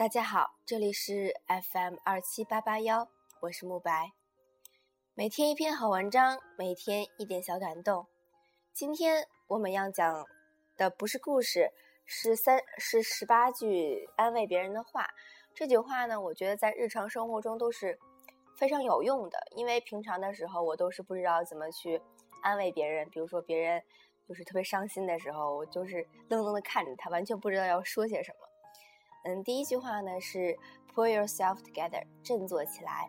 大家好，这里是 FM 二七八八幺，我是慕白。每天一篇好文章，每天一点小感动。今天我们要讲的不是故事，是三是十八句安慰别人的话。这句话呢，我觉得在日常生活中都是非常有用的，因为平常的时候我都是不知道怎么去安慰别人。比如说别人就是特别伤心的时候，我就是愣愣的看着他，完全不知道要说些什么。嗯，第一句话呢是 pull yourself together，振作起来。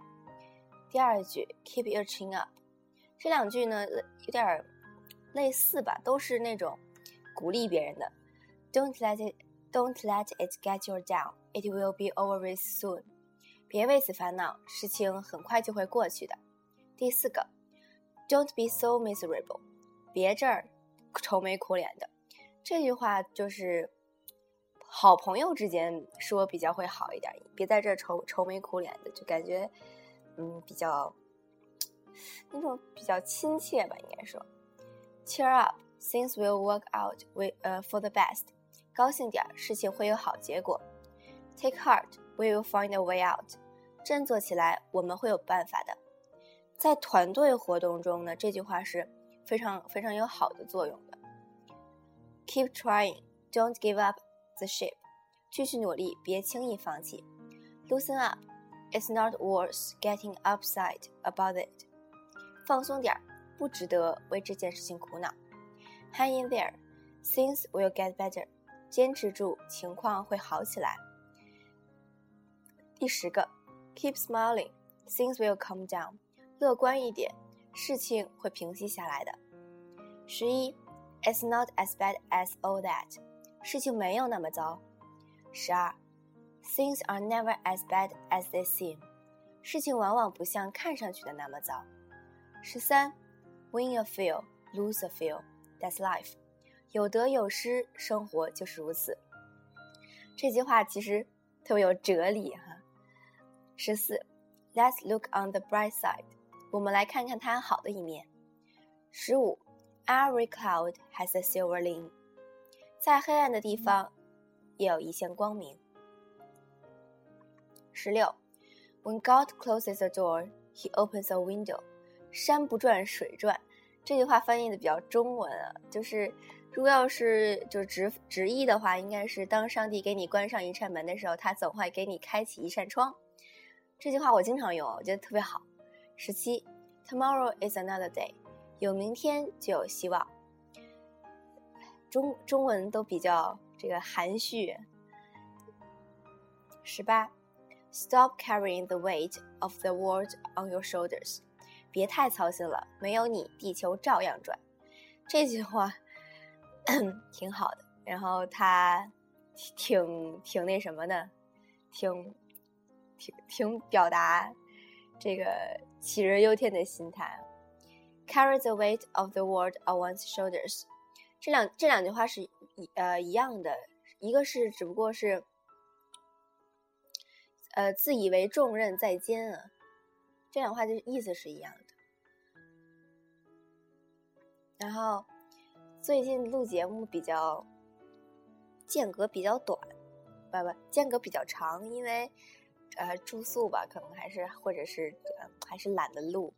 第二句 keep your chin up，这两句呢有点类似吧，都是那种鼓励别人的。Don't let it don't let it get you down, it will be over with soon。别为此烦恼，事情很快就会过去的。第四个，Don't be so miserable，别这儿愁眉苦脸的。这句话就是。好朋友之间说比较会好一点，别在这愁愁眉苦脸的，就感觉，嗯，比较那种比较亲切吧，应该说。Cheer up, things will work out we 呃 for the best。高兴点，事情会有好结果。Take heart, we will find a way out。振作起来，我们会有办法的。在团队活动中呢，这句话是非常非常有好的作用的。Keep trying, don't give up. The ship，继续努力，别轻易放弃。Loosen up，it's not worth getting upset about it。放松点儿，不值得为这件事情苦恼。Hang in there，things will get better。坚持住，情况会好起来。第十个，Keep smiling，things will calm down。乐观一点，事情会平息下来的。十一，It's not as bad as all that。事情没有那么糟。十二，Things are never as bad as they seem。事情往往不像看上去的那么糟。十三，Win a few, lose a few, that's life。有得有失，生活就是如此。这句话其实特别有哲理哈。十四，Let's look on the bright side。我们来看看它好的一面。十五，Every cloud has a silver lining。在黑暗的地方，也有一线光明。十六，When God closes a door, He opens a window。山不转水转，这句话翻译的比较中文啊，就是如果要是就是直直译的话，应该是当上帝给你关上一扇门的时候，他总会给你开启一扇窗。这句话我经常用，我觉得特别好。十七，Tomorrow is another day。有明天就有希望。中中文都比较这个含蓄。十八，Stop carrying the weight of the world on your shoulders，别太操心了，没有你，地球照样转。这句话挺好的，然后他挺挺那什么的，挺挺挺表达这个杞人忧天的心态。Carry the weight of the world on one's shoulders。这两这两句话是一呃一样的，一个是只不过是，呃自以为重任在肩啊，这两话的意思是一样的。然后最近录节目比较间隔比较短，不不间隔比较长，因为呃住宿吧，可能还是或者是呃还是懒得录。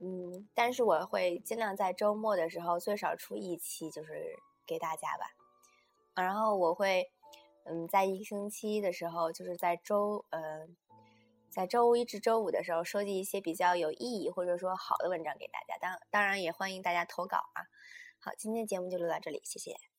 嗯，但是我会尽量在周末的时候最少出一期，就是给大家吧。然后我会，嗯，在一个星期的时候，就是在周，呃，在周一至周五的时候，收集一些比较有意义或者说好的文章给大家。当当然也欢迎大家投稿啊。好，今天节目就录到这里，谢谢。